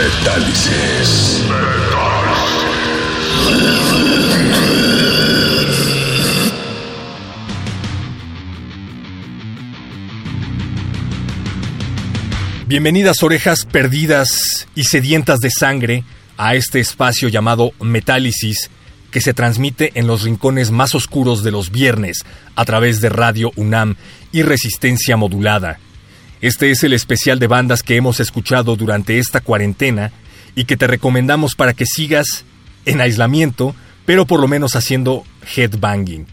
Metálisis. Bienvenidas orejas perdidas y sedientas de sangre a este espacio llamado Metálisis que se transmite en los rincones más oscuros de los viernes a través de Radio UNAM y Resistencia Modulada. Este es el especial de bandas que hemos escuchado durante esta cuarentena y que te recomendamos para que sigas en aislamiento, pero por lo menos haciendo headbanging.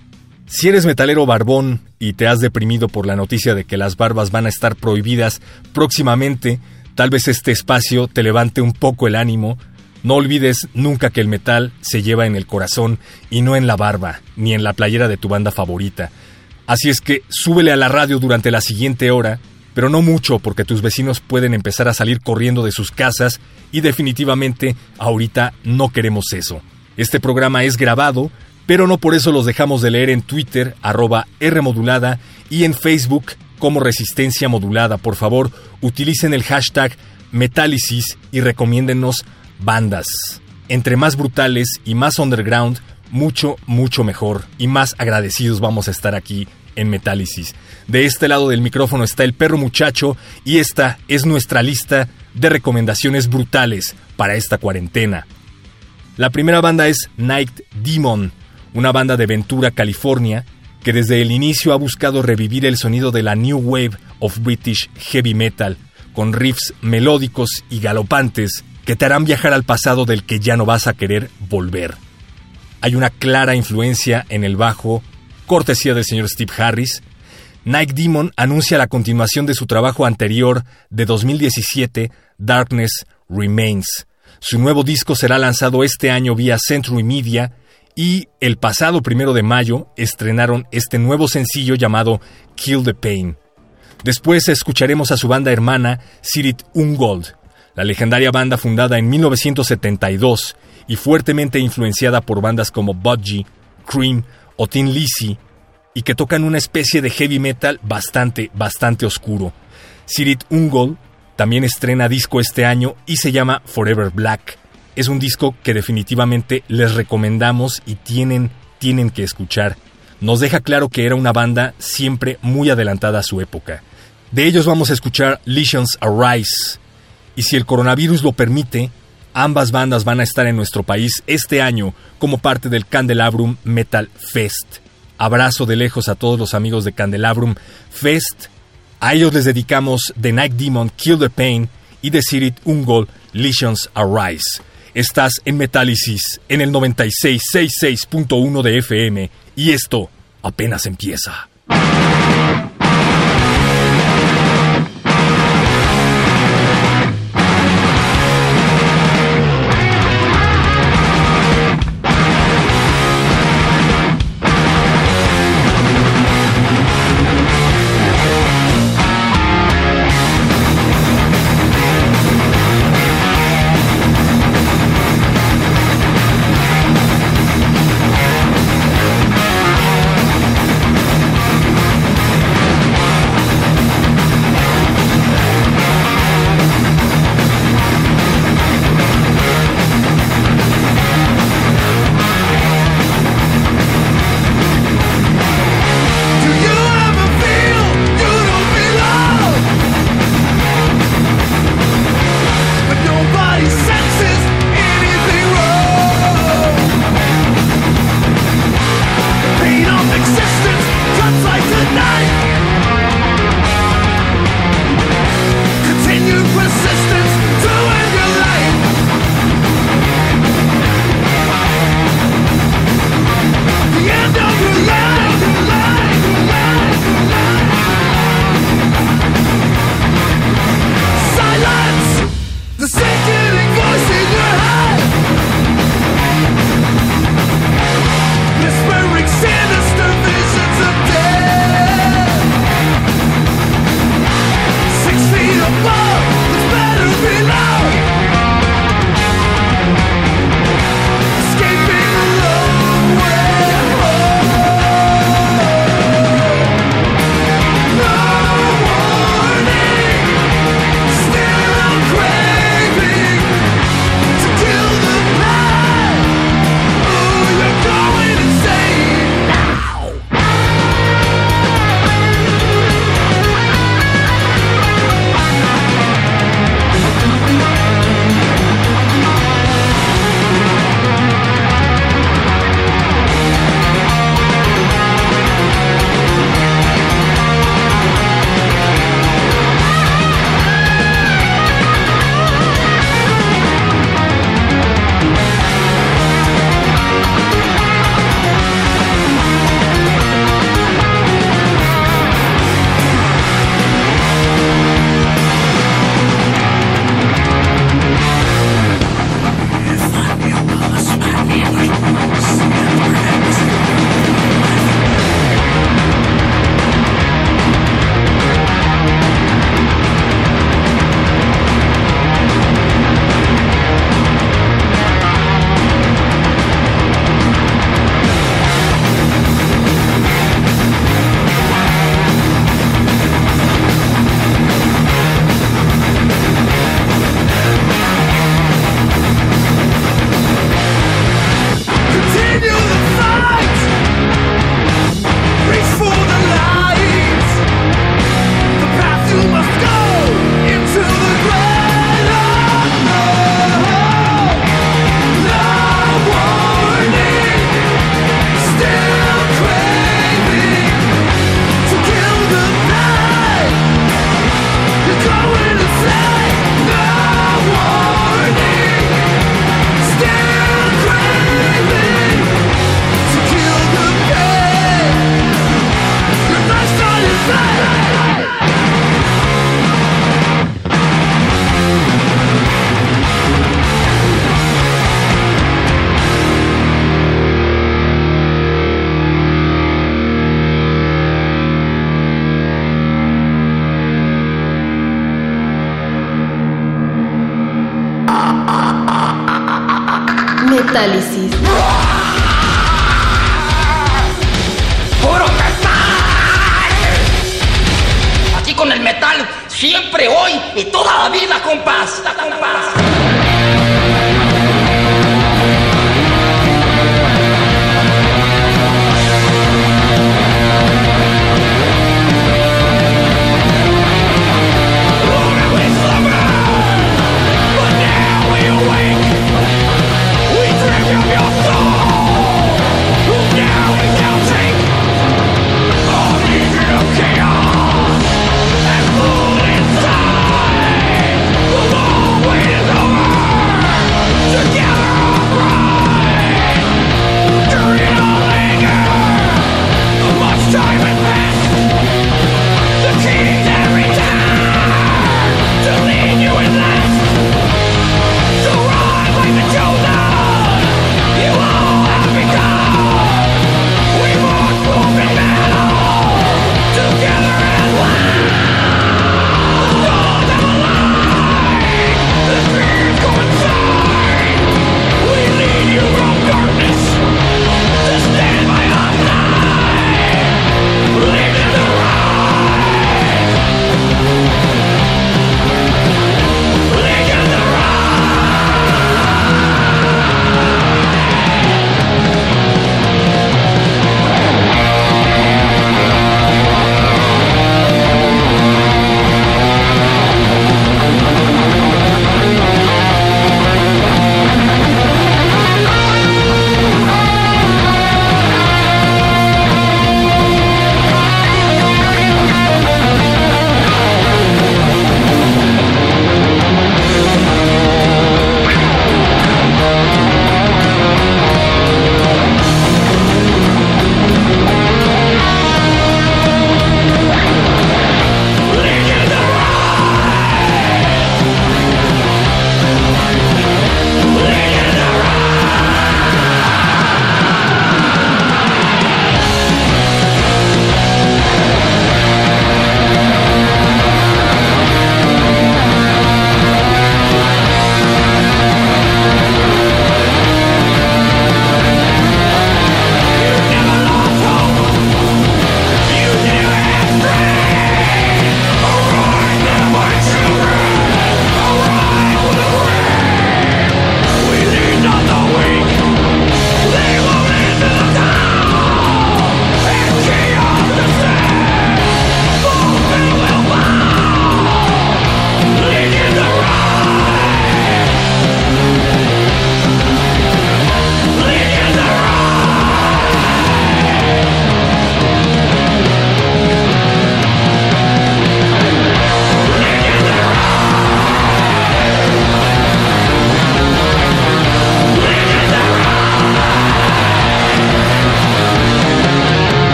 Si eres metalero barbón y te has deprimido por la noticia de que las barbas van a estar prohibidas próximamente, tal vez este espacio te levante un poco el ánimo. No olvides nunca que el metal se lleva en el corazón y no en la barba, ni en la playera de tu banda favorita. Así es que súbele a la radio durante la siguiente hora, pero no mucho porque tus vecinos pueden empezar a salir corriendo de sus casas y definitivamente ahorita no queremos eso. Este programa es grabado, pero no por eso los dejamos de leer en Twitter, arroba Rmodulada, y en Facebook como Resistencia Modulada. Por favor, utilicen el hashtag Metálisis y recomiéndennos bandas. Entre más brutales y más underground, mucho, mucho mejor y más agradecidos vamos a estar aquí en Metálisis. De este lado del micrófono está el perro muchacho y esta es nuestra lista de recomendaciones brutales para esta cuarentena. La primera banda es Night Demon, una banda de Ventura, California, que desde el inicio ha buscado revivir el sonido de la New Wave of British Heavy Metal, con riffs melódicos y galopantes que te harán viajar al pasado del que ya no vas a querer volver. Hay una clara influencia en el bajo, cortesía del señor Steve Harris. Night Demon anuncia la continuación de su trabajo anterior de 2017, Darkness Remains. Su nuevo disco será lanzado este año vía Century Media y el pasado primero de mayo estrenaron este nuevo sencillo llamado Kill the Pain. Después escucharemos a su banda hermana Sirit Ungold, la legendaria banda fundada en 1972 y fuertemente influenciada por bandas como Budgie, Cream o Tin Lizzy, y que tocan una especie de heavy metal bastante, bastante oscuro. Sirit Ungold también estrena disco este año y se llama Forever Black es un disco que definitivamente les recomendamos y tienen, tienen que escuchar. Nos deja claro que era una banda siempre muy adelantada a su época. De ellos vamos a escuchar Legions Arise. Y si el coronavirus lo permite, ambas bandas van a estar en nuestro país este año como parte del Candelabrum Metal Fest. Abrazo de lejos a todos los amigos de Candelabrum Fest. A ellos les dedicamos The Night Demon Kill the Pain y The Sirit Ungol Legions Arise. Estás en Metálisis en el 9666.1 de FM y esto apenas empieza.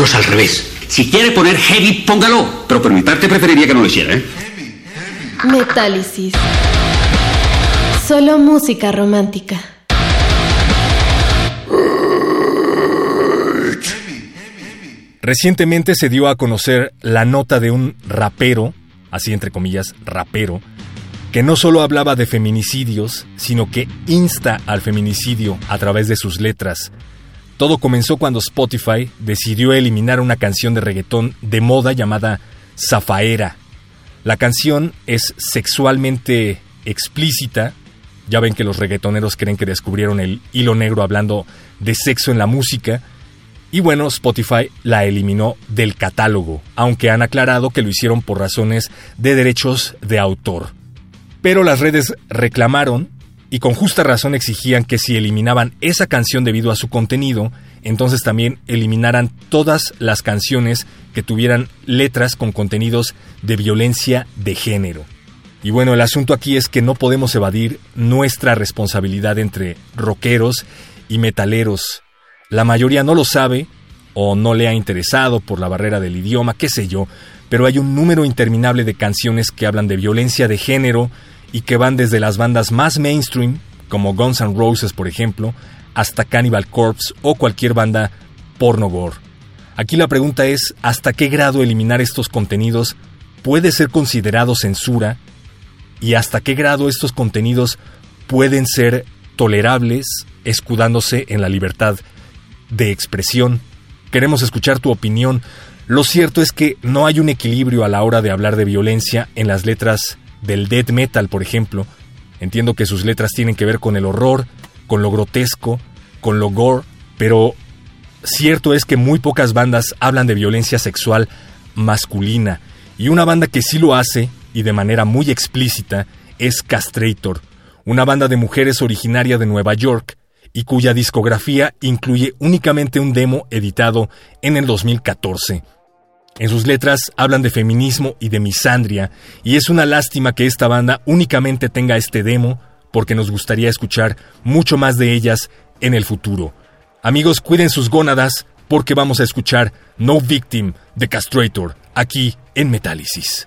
Ponerlos al revés. Si quiere poner heavy, póngalo. Pero por mi parte preferiría que no lo hiciera, ¿eh? Metálisis. Solo música romántica. Recientemente se dio a conocer la nota de un rapero, así entre comillas, rapero, que no solo hablaba de feminicidios, sino que insta al feminicidio a través de sus letras. Todo comenzó cuando Spotify decidió eliminar una canción de reggaetón de moda llamada Zafaera. La canción es sexualmente explícita. Ya ven que los reggaetoneros creen que descubrieron el hilo negro hablando de sexo en la música. Y bueno, Spotify la eliminó del catálogo, aunque han aclarado que lo hicieron por razones de derechos de autor. Pero las redes reclamaron y con justa razón exigían que si eliminaban esa canción debido a su contenido, entonces también eliminaran todas las canciones que tuvieran letras con contenidos de violencia de género. Y bueno, el asunto aquí es que no podemos evadir nuestra responsabilidad entre rockeros y metaleros. La mayoría no lo sabe o no le ha interesado por la barrera del idioma, qué sé yo, pero hay un número interminable de canciones que hablan de violencia de género y que van desde las bandas más mainstream, como Guns N' Roses por ejemplo, hasta Cannibal Corpse o cualquier banda porno gore. Aquí la pregunta es, ¿hasta qué grado eliminar estos contenidos puede ser considerado censura? ¿Y hasta qué grado estos contenidos pueden ser tolerables escudándose en la libertad de expresión? Queremos escuchar tu opinión. Lo cierto es que no hay un equilibrio a la hora de hablar de violencia en las letras del death metal, por ejemplo. Entiendo que sus letras tienen que ver con el horror, con lo grotesco, con lo gore, pero cierto es que muy pocas bandas hablan de violencia sexual masculina, y una banda que sí lo hace, y de manera muy explícita, es Castrator, una banda de mujeres originaria de Nueva York, y cuya discografía incluye únicamente un demo editado en el 2014. En sus letras hablan de feminismo y de misandria, y es una lástima que esta banda únicamente tenga este demo, porque nos gustaría escuchar mucho más de ellas en el futuro. Amigos, cuiden sus gónadas, porque vamos a escuchar No Victim de Castrator, aquí en Metálisis.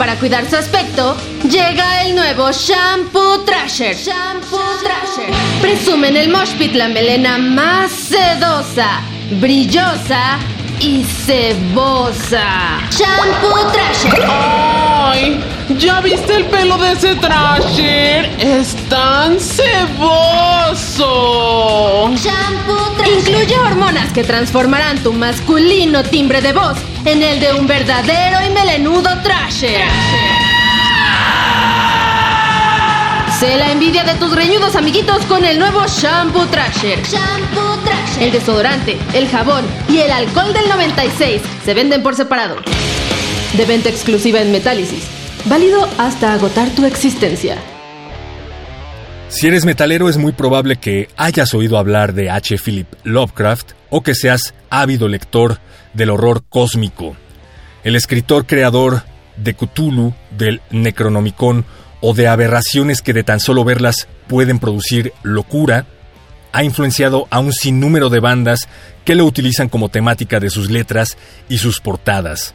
para cuidar su aspecto, llega el nuevo Shampoo Trasher. Shampoo Trasher. Presume en el Moshpit la melena más sedosa, brillosa y cebosa. Shampoo Trasher. ¡Ay! ¿Ya viste el pelo de ese Trasher? ¡Es tan ceboso! Shampoo Trasher. Incluye hormonas que transformarán tu masculino timbre de voz en el de un verdadero y melenudo Trasher. Sé la envidia de tus reñudos amiguitos con el nuevo Shampoo Trasher. Shampoo Trasher. El desodorante, el jabón y el alcohol del 96 se venden por separado. De venta exclusiva en Metálisis. Válido hasta agotar tu existencia. Si eres metalero es muy probable que hayas oído hablar de H. Philip Lovecraft o que seas ávido lector del horror cósmico. El escritor creador de Cthulhu, del Necronomicon o de aberraciones que de tan solo verlas pueden producir locura, ha influenciado a un sinnúmero de bandas que lo utilizan como temática de sus letras y sus portadas.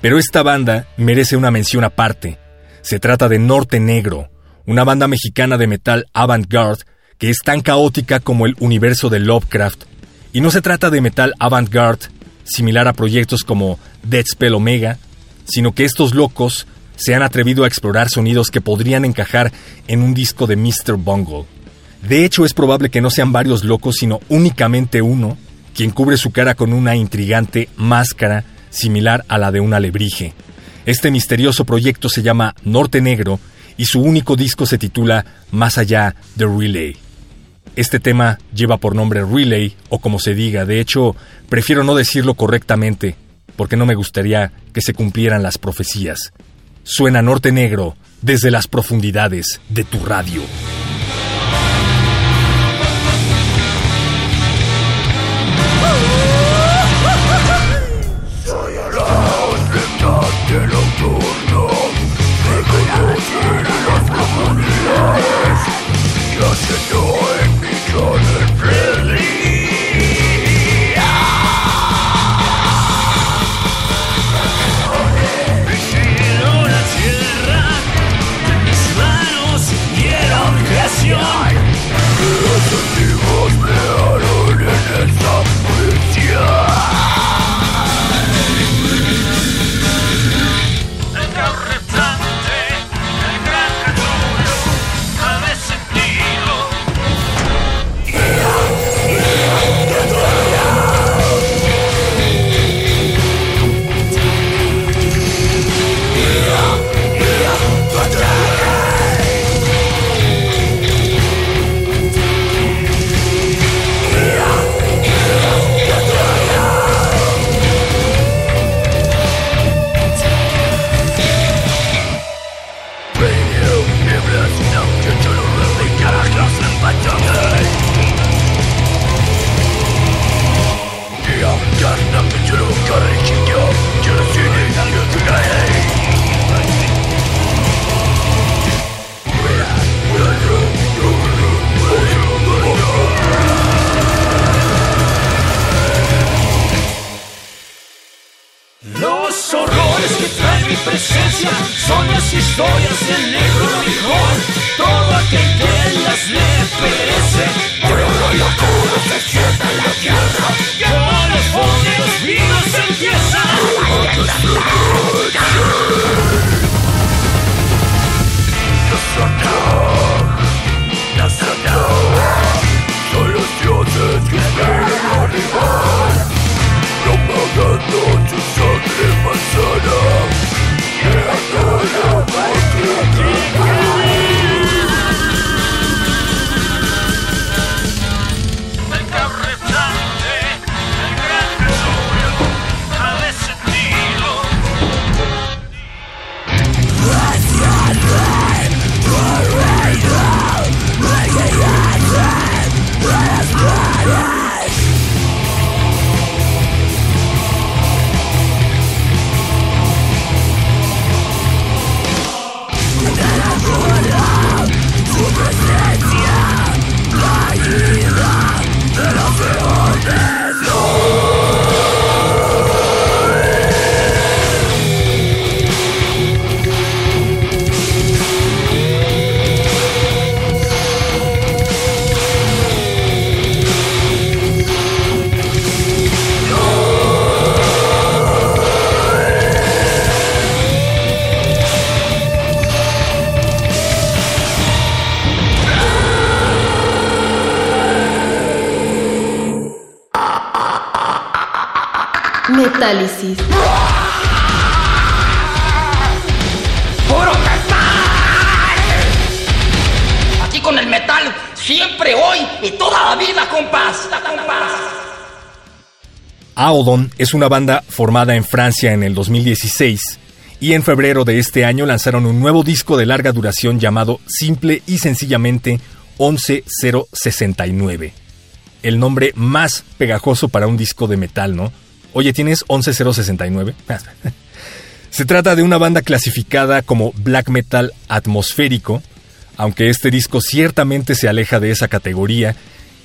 Pero esta banda merece una mención aparte. Se trata de Norte Negro, una banda mexicana de metal avant-garde que es tan caótica como el universo de Lovecraft. Y no se trata de metal avant-garde similar a proyectos como Dead Spell Omega, sino que estos locos se han atrevido a explorar sonidos que podrían encajar en un disco de Mr. Bungle. De hecho, es probable que no sean varios locos, sino únicamente uno, quien cubre su cara con una intrigante máscara similar a la de un alebrije. Este misterioso proyecto se llama Norte Negro y su único disco se titula Más allá de Relay. Este tema lleva por nombre Relay o como se diga, de hecho, prefiero no decirlo correctamente porque no me gustaría que se cumplieran las profecías. Suena Norte Negro desde las profundidades de tu radio. The Annoying begun. iglesia son las historias del negro Lijón. Todo aquel que las lee perece. Pero la cura se sienta en la tierra. Que los fondos vinos empieza. Metálisis. ¡Puro metal! Aquí con el metal, siempre, hoy y toda la vida, compás. compás. Aodon es una banda formada en Francia en el 2016 y en febrero de este año lanzaron un nuevo disco de larga duración llamado simple y sencillamente 11069. El nombre más pegajoso para un disco de metal, ¿no? Oye, ¿tienes 11069? Se trata de una banda clasificada como black metal atmosférico, aunque este disco ciertamente se aleja de esa categoría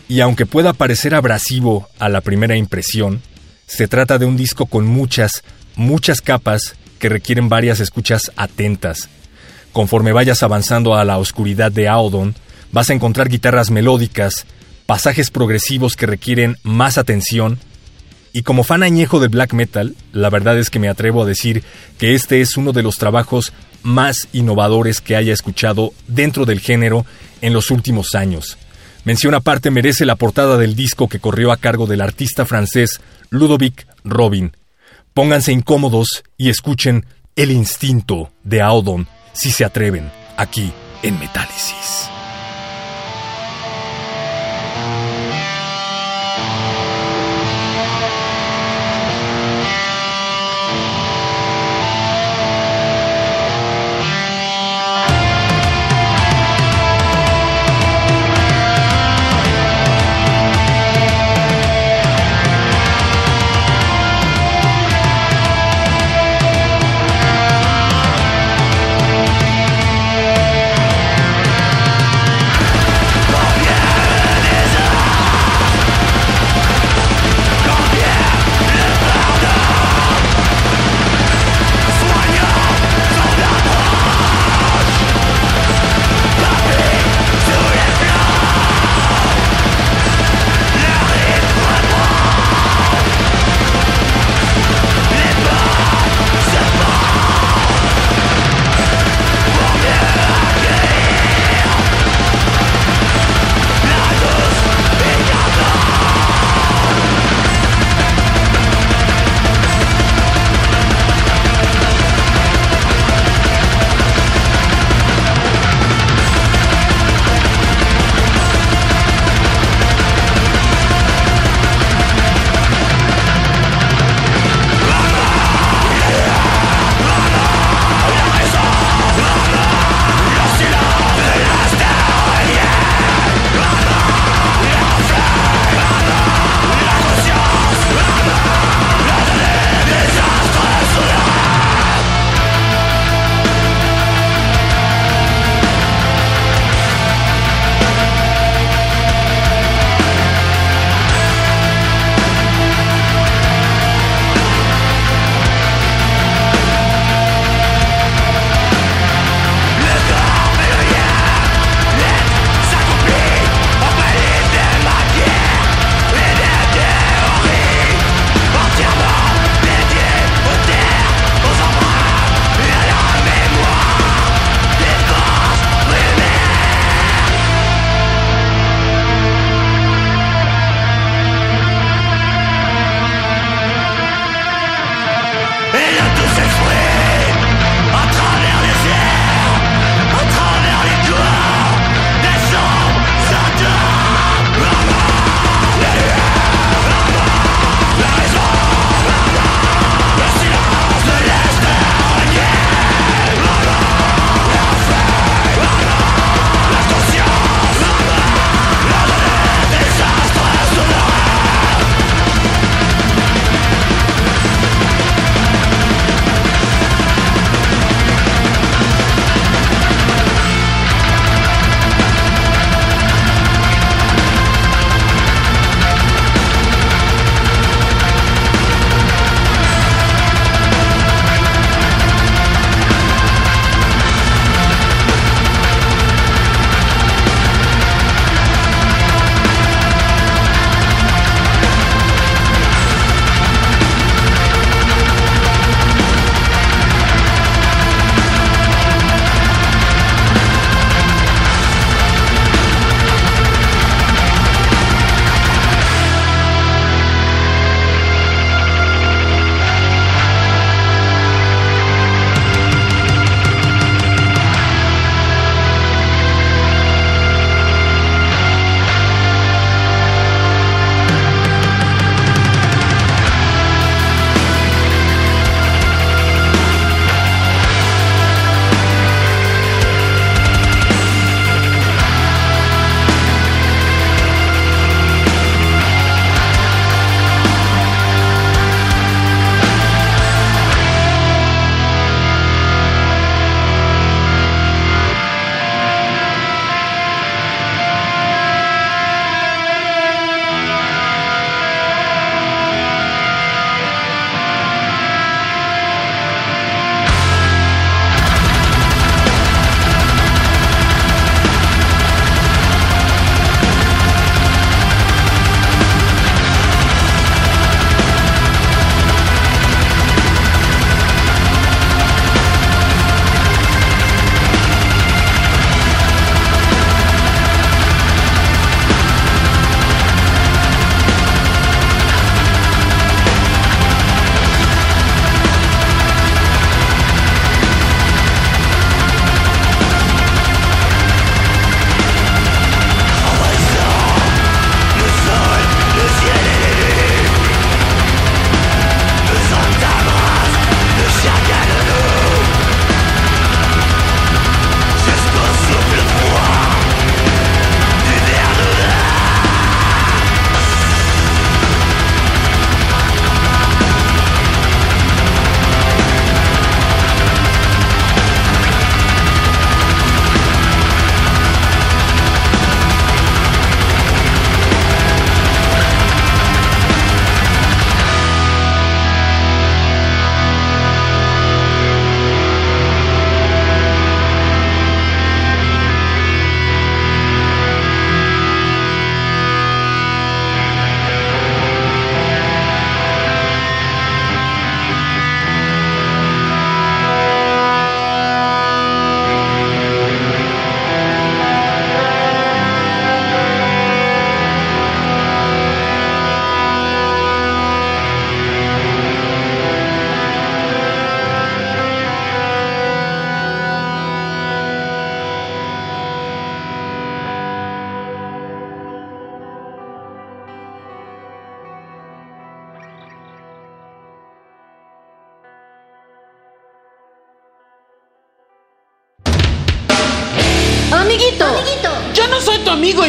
y aunque pueda parecer abrasivo a la primera impresión, se trata de un disco con muchas, muchas capas que requieren varias escuchas atentas. Conforme vayas avanzando a la oscuridad de Audon, vas a encontrar guitarras melódicas, pasajes progresivos que requieren más atención, y como fan añejo de black metal, la verdad es que me atrevo a decir que este es uno de los trabajos más innovadores que haya escuchado dentro del género en los últimos años. Mención aparte merece la portada del disco que corrió a cargo del artista francés Ludovic Robin. Pónganse incómodos y escuchen El instinto de Audon si se atreven aquí en Metálisis.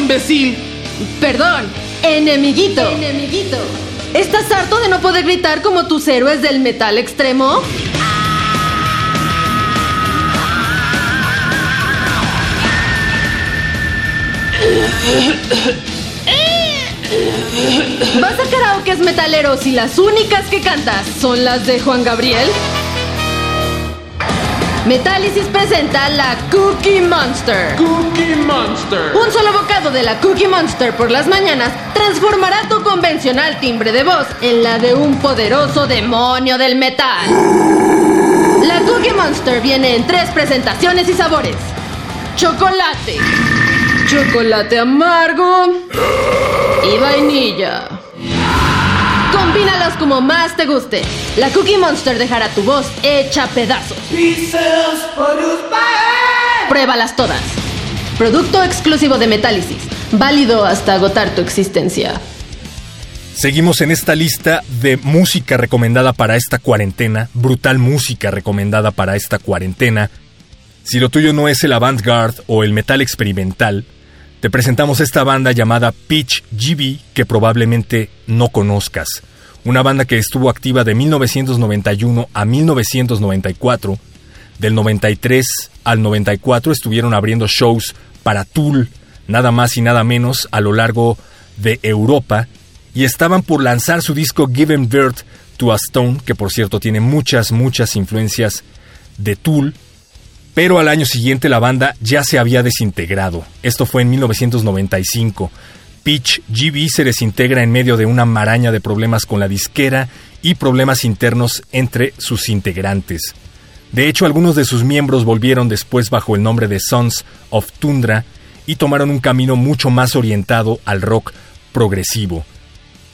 Imbécil. Perdón, enemiguito. Enemiguito. ¿Estás harto de no poder gritar como tus héroes del metal extremo? ¿Vas a karaokes metaleros y las únicas que cantas son las de Juan Gabriel? Metálisis presenta la Cookie Monster. Cookie Monster. Un solo bocado de la Cookie Monster por las mañanas transformará tu convencional timbre de voz en la de un poderoso demonio del metal. La Cookie Monster viene en tres presentaciones y sabores. Chocolate, chocolate amargo y vainilla. Combínalos como más te guste. La Cookie Monster dejará tu voz hecha pedazos. Pruébalas todas. Producto exclusivo de Metálisis. Válido hasta agotar tu existencia. Seguimos en esta lista de música recomendada para esta cuarentena, brutal música recomendada para esta cuarentena. Si lo tuyo no es el avant-garde o el metal experimental, te presentamos esta banda llamada Pitch GB que probablemente no conozcas. Una banda que estuvo activa de 1991 a 1994. Del 93 al 94 estuvieron abriendo shows para Tool, nada más y nada menos, a lo largo de Europa. Y estaban por lanzar su disco Given Birth to a Stone, que por cierto tiene muchas, muchas influencias de Tool. Pero al año siguiente la banda ya se había desintegrado. Esto fue en 1995. Pitch GB se desintegra en medio de una maraña de problemas con la disquera y problemas internos entre sus integrantes. De hecho, algunos de sus miembros volvieron después bajo el nombre de Sons of Tundra y tomaron un camino mucho más orientado al rock progresivo.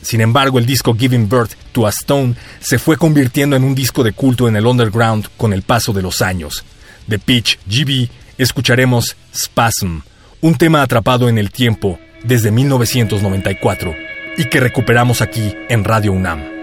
Sin embargo, el disco Giving Birth to a Stone se fue convirtiendo en un disco de culto en el underground con el paso de los años de Pitch GB escucharemos Spasm, un tema atrapado en el tiempo desde 1994 y que recuperamos aquí en Radio UNAM.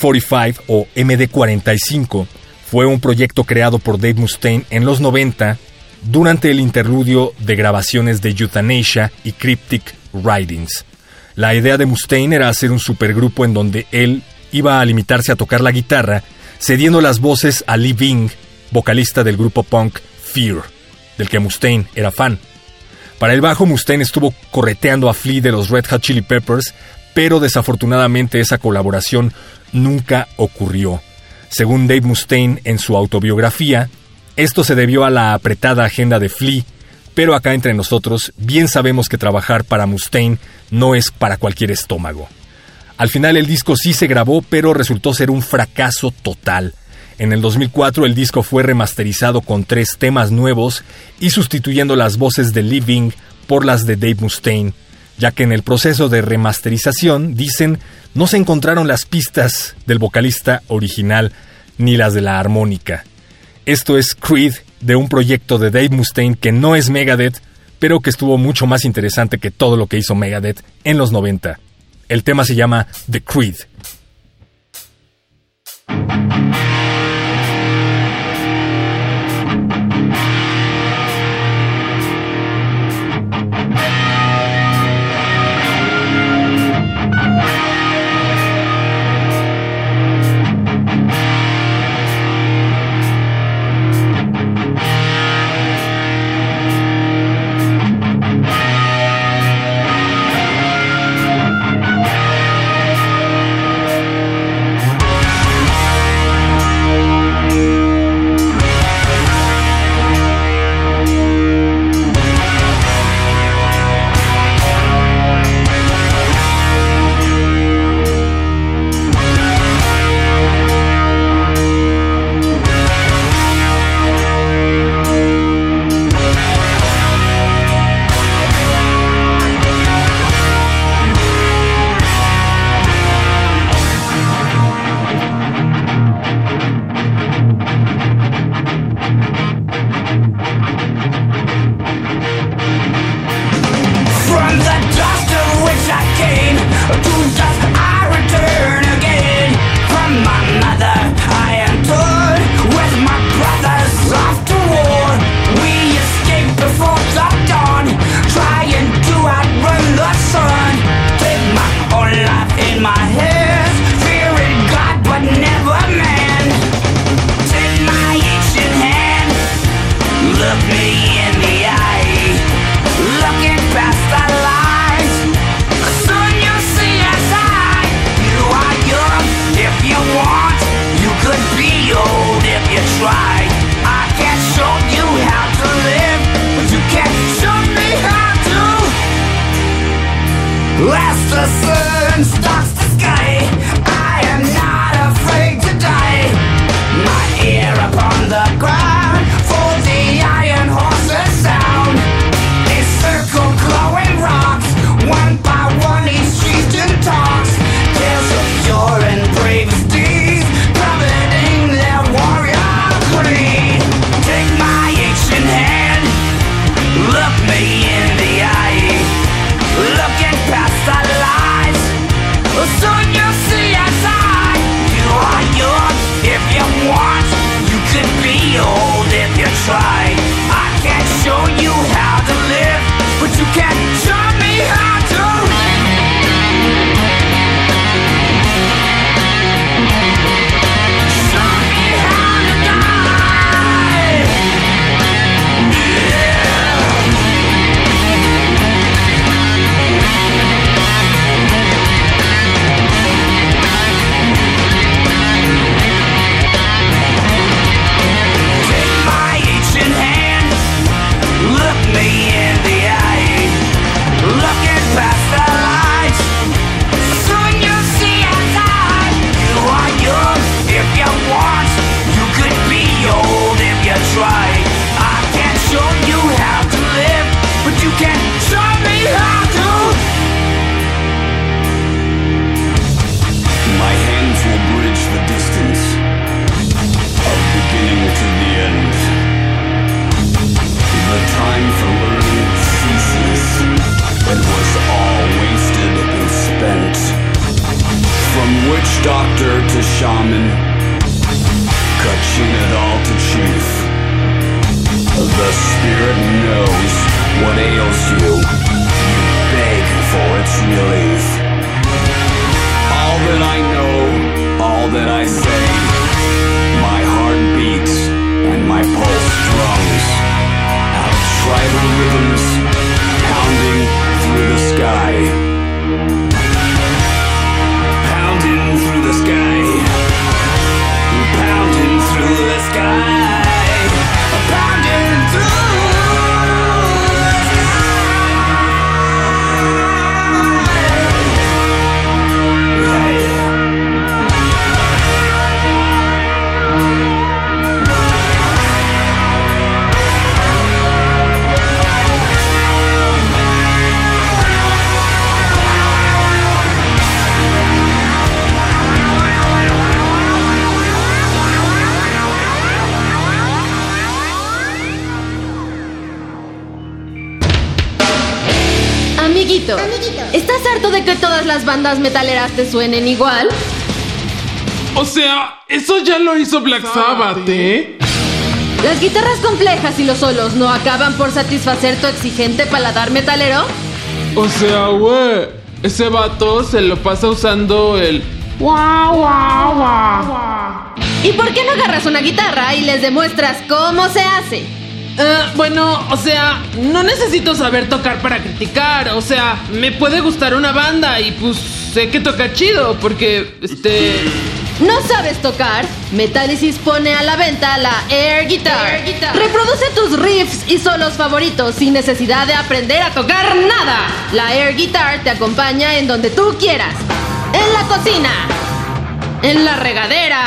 MD45 o MD45 fue un proyecto creado por Dave Mustaine en los 90 durante el interludio de grabaciones de Euthanasia y Cryptic Writings. La idea de Mustaine era hacer un supergrupo en donde él iba a limitarse a tocar la guitarra, cediendo las voces a Lee Bing, vocalista del grupo punk Fear, del que Mustaine era fan. Para el bajo, Mustaine estuvo correteando a Flea de los Red Hot Chili Peppers pero desafortunadamente esa colaboración nunca ocurrió. Según Dave Mustaine en su autobiografía, esto se debió a la apretada agenda de Flea, pero acá entre nosotros bien sabemos que trabajar para Mustaine no es para cualquier estómago. Al final el disco sí se grabó, pero resultó ser un fracaso total. En el 2004 el disco fue remasterizado con tres temas nuevos y sustituyendo las voces de Living por las de Dave Mustaine, ya que en el proceso de remasterización, dicen, no se encontraron las pistas del vocalista original ni las de la armónica. Esto es Creed de un proyecto de Dave Mustaine que no es Megadeth, pero que estuvo mucho más interesante que todo lo que hizo Megadeth en los 90. El tema se llama The Creed. Bandas metaleras te suenen igual? O sea, eso ya lo hizo Black Sabbath, ¿eh? ¿Las guitarras complejas y los solos no acaban por satisfacer tu exigente paladar metalero? O sea, güey, ese vato se lo pasa usando el guau guau guau. ¿Y por qué no agarras una guitarra y les demuestras cómo se hace? Eh, bueno, o sea, no necesito saber tocar para criticar. O sea, me puede gustar una banda y pues sé que toca chido porque, este... ¿No sabes tocar? Metallicis pone a la venta la Air Guitar. Reproduce tus riffs y solos favoritos sin necesidad de aprender a tocar nada. La Air Guitar te acompaña en donde tú quieras. En la cocina. En la regadera.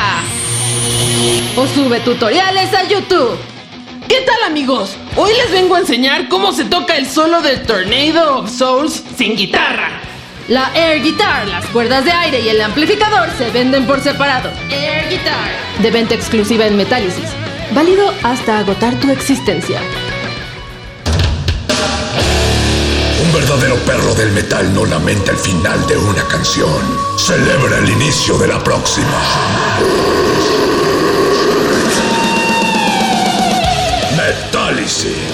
O sube tutoriales a YouTube. ¿Qué tal amigos? Hoy les vengo a enseñar cómo se toca el solo de Tornado of Souls sin guitarra. La Air Guitar, las cuerdas de aire y el amplificador se venden por separado. Air Guitar. De venta exclusiva en Metálisis. Válido hasta agotar tu existencia. Un verdadero perro del metal no lamenta el final de una canción. Celebra el inicio de la próxima. Metálisis.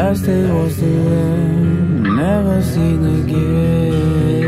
Last day was the end, never seen again.